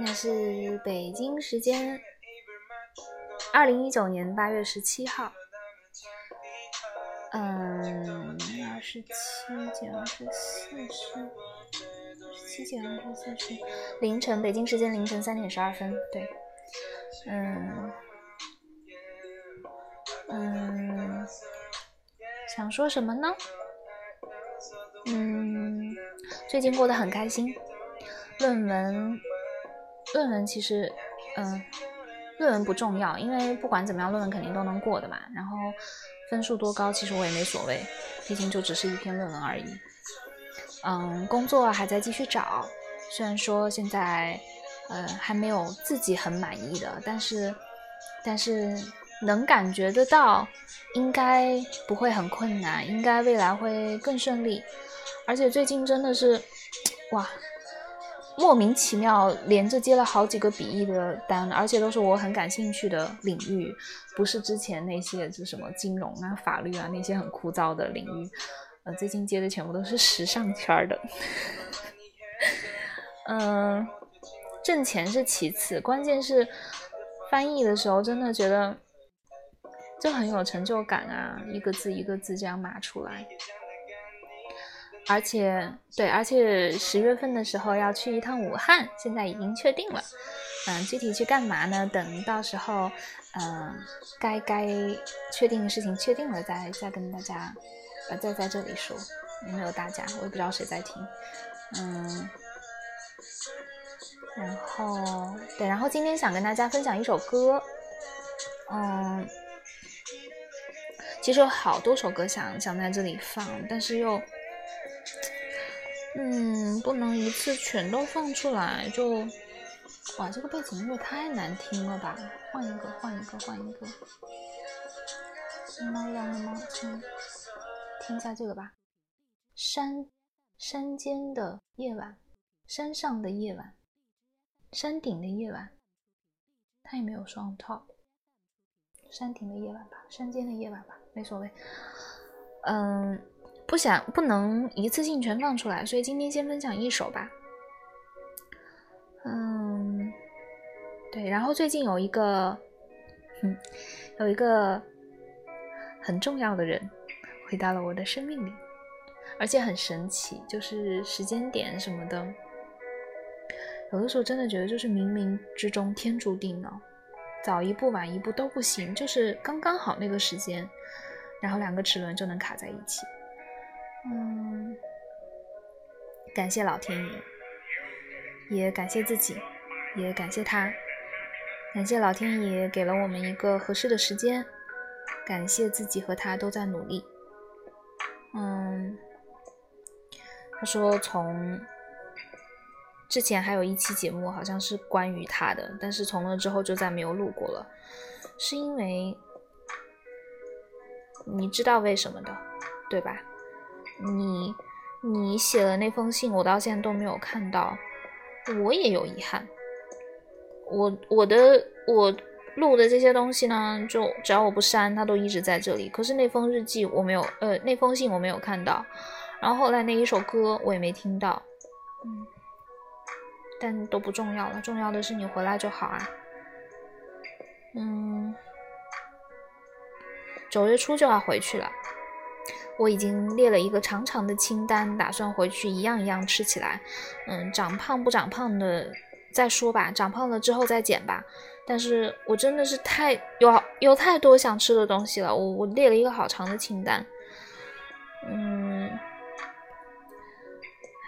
那是北京时间二零一九年八月十七号，嗯，二十七减二十四是二十七减二十四是凌晨，北京时间凌晨三点十二分，对，嗯嗯，想说什么呢？嗯，最近过得很开心，论文。论文其实，嗯，论文不重要，因为不管怎么样，论文肯定都能过的嘛。然后分数多高，其实我也没所谓，毕竟就只是一篇论文而已。嗯，工作还在继续找，虽然说现在，呃，还没有自己很满意的，但是，但是能感觉得到，应该不会很困难，应该未来会更顺利。而且最近真的是，哇！莫名其妙连着接了好几个笔译的单，而且都是我很感兴趣的领域，不是之前那些就什么金融啊、法律啊那些很枯燥的领域。呃，最近接的全部都是时尚圈的。嗯，挣钱是其次，关键是翻译的时候真的觉得就很有成就感啊，一个字一个字这样码出来。而且，对，而且十月份的时候要去一趟武汉，现在已经确定了。嗯，具体去干嘛呢？等到时候，嗯，该该确定的事情确定了，再再跟大家，呃，再在这里说。也没有大家？我也不知道谁在听。嗯，然后，对，然后今天想跟大家分享一首歌。嗯，其实有好多首歌想想在这里放，但是又。嗯，不能一次全都放出来，就哇，这个背景音乐太难听了吧！换一个，换一个，换一个。猫亮了吗？听，听一下这个吧。山，山间的夜晚，山上的夜晚，山顶的夜晚。它也没有双 top。山顶的夜晚吧，山间的夜晚吧，没所谓。嗯。不想不能一次性全放出来，所以今天先分享一首吧。嗯，对，然后最近有一个，嗯，有一个很重要的人回到了我的生命里，而且很神奇，就是时间点什么的，有的时候真的觉得就是冥冥之中天注定了，早一步晚一步都不行，就是刚刚好那个时间，然后两个齿轮就能卡在一起。嗯，感谢老天爷，也感谢自己，也感谢他，感谢老天爷给了我们一个合适的时间，感谢自己和他都在努力。嗯，他说从之前还有一期节目好像是关于他的，但是从那之后就再没有录过了，是因为你知道为什么的，对吧？你，你写的那封信，我到现在都没有看到，我也有遗憾。我我的我录的这些东西呢，就只要我不删，它都一直在这里。可是那封日记我没有，呃，那封信我没有看到。然后后来那一首歌我也没听到，嗯，但都不重要了，重要的是你回来就好啊。嗯，九月初就要回去了。我已经列了一个长长的清单，打算回去一样一样吃起来。嗯，长胖不长胖的再说吧，长胖了之后再减吧。但是我真的是太有有太多想吃的东西了，我我列了一个好长的清单。嗯，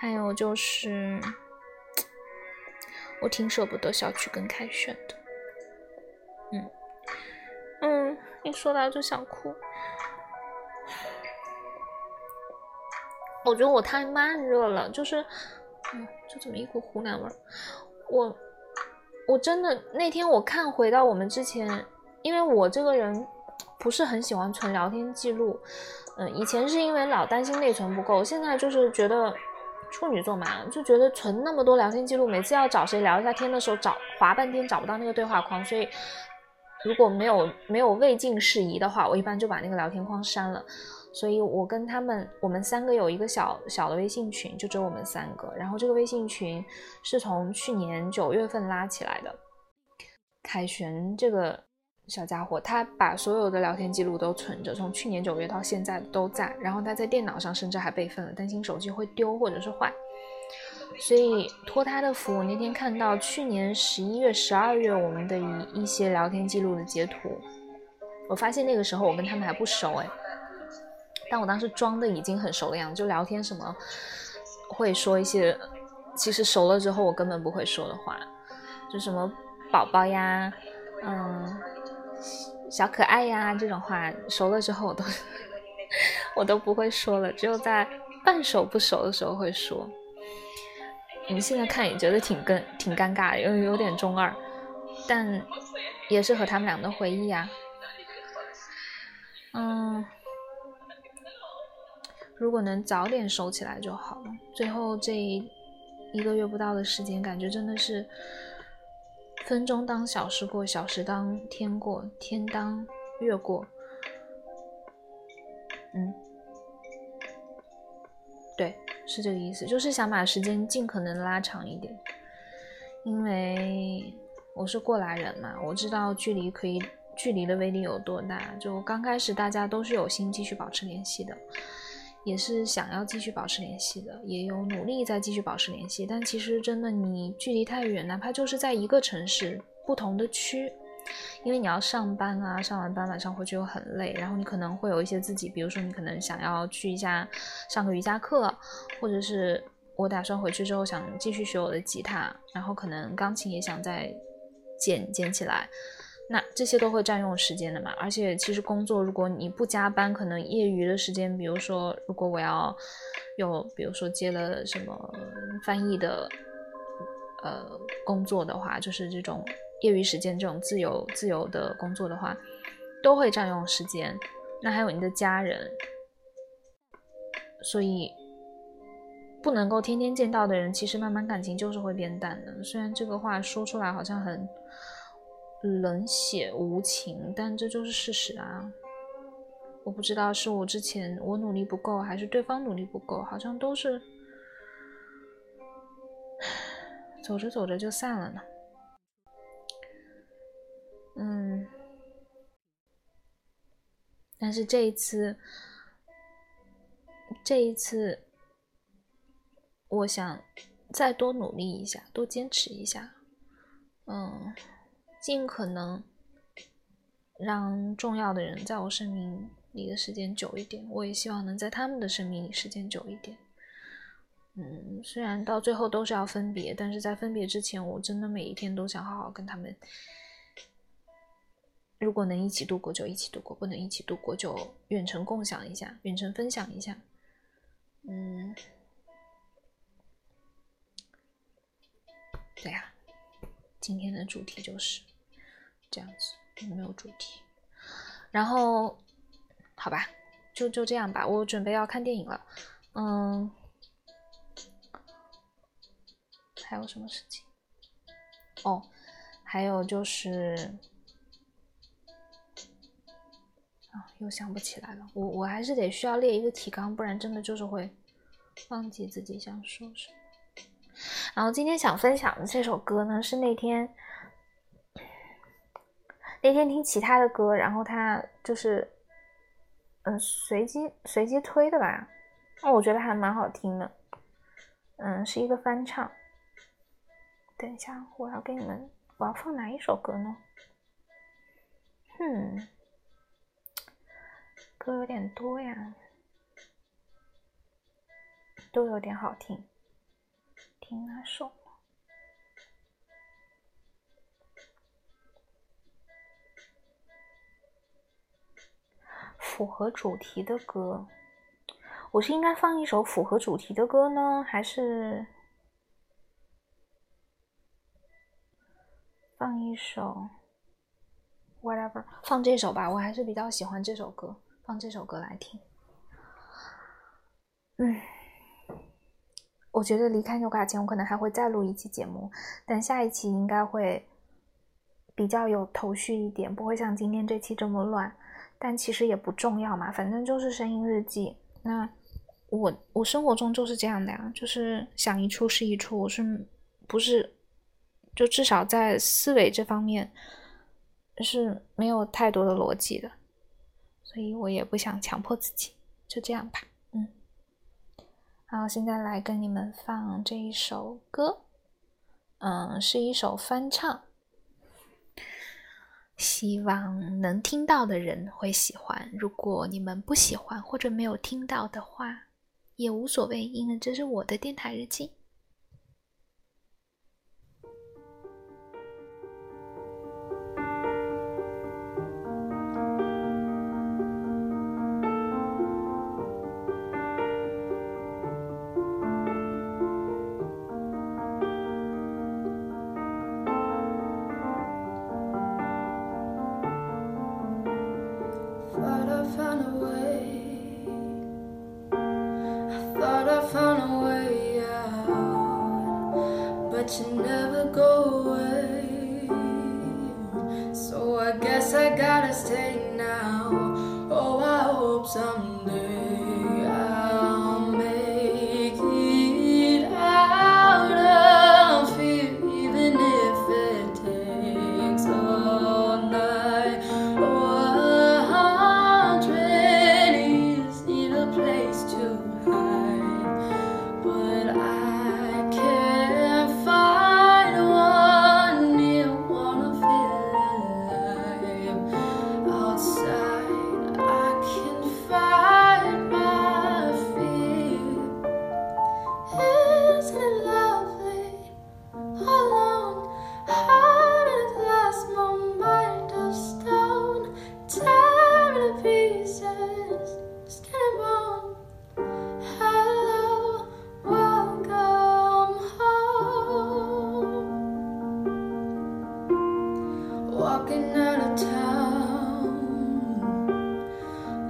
还有就是，我挺舍不得小区跟凯旋的。嗯嗯，一说到就想哭。我觉得我太慢热了，就是，嗯，就这么一股湖南味儿。我，我真的那天我看回到我们之前，因为我这个人不是很喜欢存聊天记录，嗯，以前是因为老担心内存不够，现在就是觉得处女座嘛，就觉得存那么多聊天记录，每次要找谁聊一下天的时候，找划半天找不到那个对话框，所以如果没有没有未尽事宜的话，我一般就把那个聊天框删了。所以我跟他们，我们三个有一个小小的微信群，就只有我们三个。然后这个微信群是从去年九月份拉起来的。凯旋这个小家伙，他把所有的聊天记录都存着，从去年九月到现在都在。然后他在电脑上甚至还备份了，担心手机会丢或者是坏。所以托他的福，我那天看到去年十一月、十二月我们的一一些聊天记录的截图，我发现那个时候我跟他们还不熟哎。但我当时装的已经很熟的样子，就聊天什么会说一些，其实熟了之后我根本不会说的话，就什么宝宝呀，嗯，小可爱呀这种话，熟了之后我都 我都不会说了，只有在半熟不熟的时候会说。你现在看也觉得挺尴挺尴尬，有有点中二，但也是和他们俩的回忆啊，嗯。如果能早点收起来就好了。最后这一个月不到的时间，感觉真的是分钟当小时过，小时当天过，天当月过。嗯，对，是这个意思，就是想把时间尽可能拉长一点。因为我是过来人嘛，我知道距离可以，距离的威力有多大。就刚开始大家都是有心继续保持联系的。也是想要继续保持联系的，也有努力在继续保持联系。但其实真的，你距离太远，哪怕就是在一个城市不同的区，因为你要上班啊，上完班晚上回去又很累，然后你可能会有一些自己，比如说你可能想要去一下上个瑜伽课，或者是我打算回去之后想继续学我的吉他，然后可能钢琴也想再捡捡起来。那这些都会占用时间的嘛，而且其实工作如果你不加班，可能业余的时间，比如说如果我要有，比如说接了什么翻译的呃工作的话，就是这种业余时间这种自由自由的工作的话，都会占用时间。那还有你的家人，所以不能够天天见到的人，其实慢慢感情就是会变淡的。虽然这个话说出来好像很。冷血无情，但这就是事实啊！我不知道是我之前我努力不够，还是对方努力不够，好像都是走着走着就散了呢。嗯，但是这一次，这一次，我想再多努力一下，多坚持一下。嗯。尽可能让重要的人在我生命里的时间久一点，我也希望能在他们的生命里时间久一点。嗯，虽然到最后都是要分别，但是在分别之前，我真的每一天都想好好跟他们。如果能一起度过就一起度过，不能一起度过就远程共享一下，远程分享一下。嗯，对呀，今天的主题就是。这样子没有主题，然后好吧，就就这样吧。我准备要看电影了，嗯，还有什么事情？哦，还有就是啊，又想不起来了。我我还是得需要列一个提纲，不然真的就是会忘记自己想说什么。然后今天想分享的这首歌呢，是那天。那天听其他的歌，然后他就是，嗯，随机随机推的吧，那我觉得还蛮好听的，嗯，是一个翻唱。等一下，我要给你们，我要放哪一首歌呢？嗯，歌有点多呀，都有点好听，听哪首？符合主题的歌，我是应该放一首符合主题的歌呢，还是放一首 whatever？放这首吧，我还是比较喜欢这首歌，放这首歌来听。嗯，我觉得离开纽卡前，我可能还会再录一期节目，但下一期应该会比较有头绪一点，不会像今天这期这么乱。但其实也不重要嘛，反正就是声音日记。那我我生活中就是这样的呀，就是想一出是一出，我是不是就至少在思维这方面是没有太多的逻辑的，所以我也不想强迫自己，就这样吧。嗯，好，现在来跟你们放这一首歌，嗯，是一首翻唱。希望能听到的人会喜欢。如果你们不喜欢或者没有听到的话，也无所谓，因为这是我的电台日记。you never go away. So I guess I gotta stay now. Oh, I hope someday.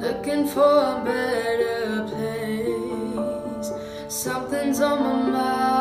Looking for a better place. Something's on my mind.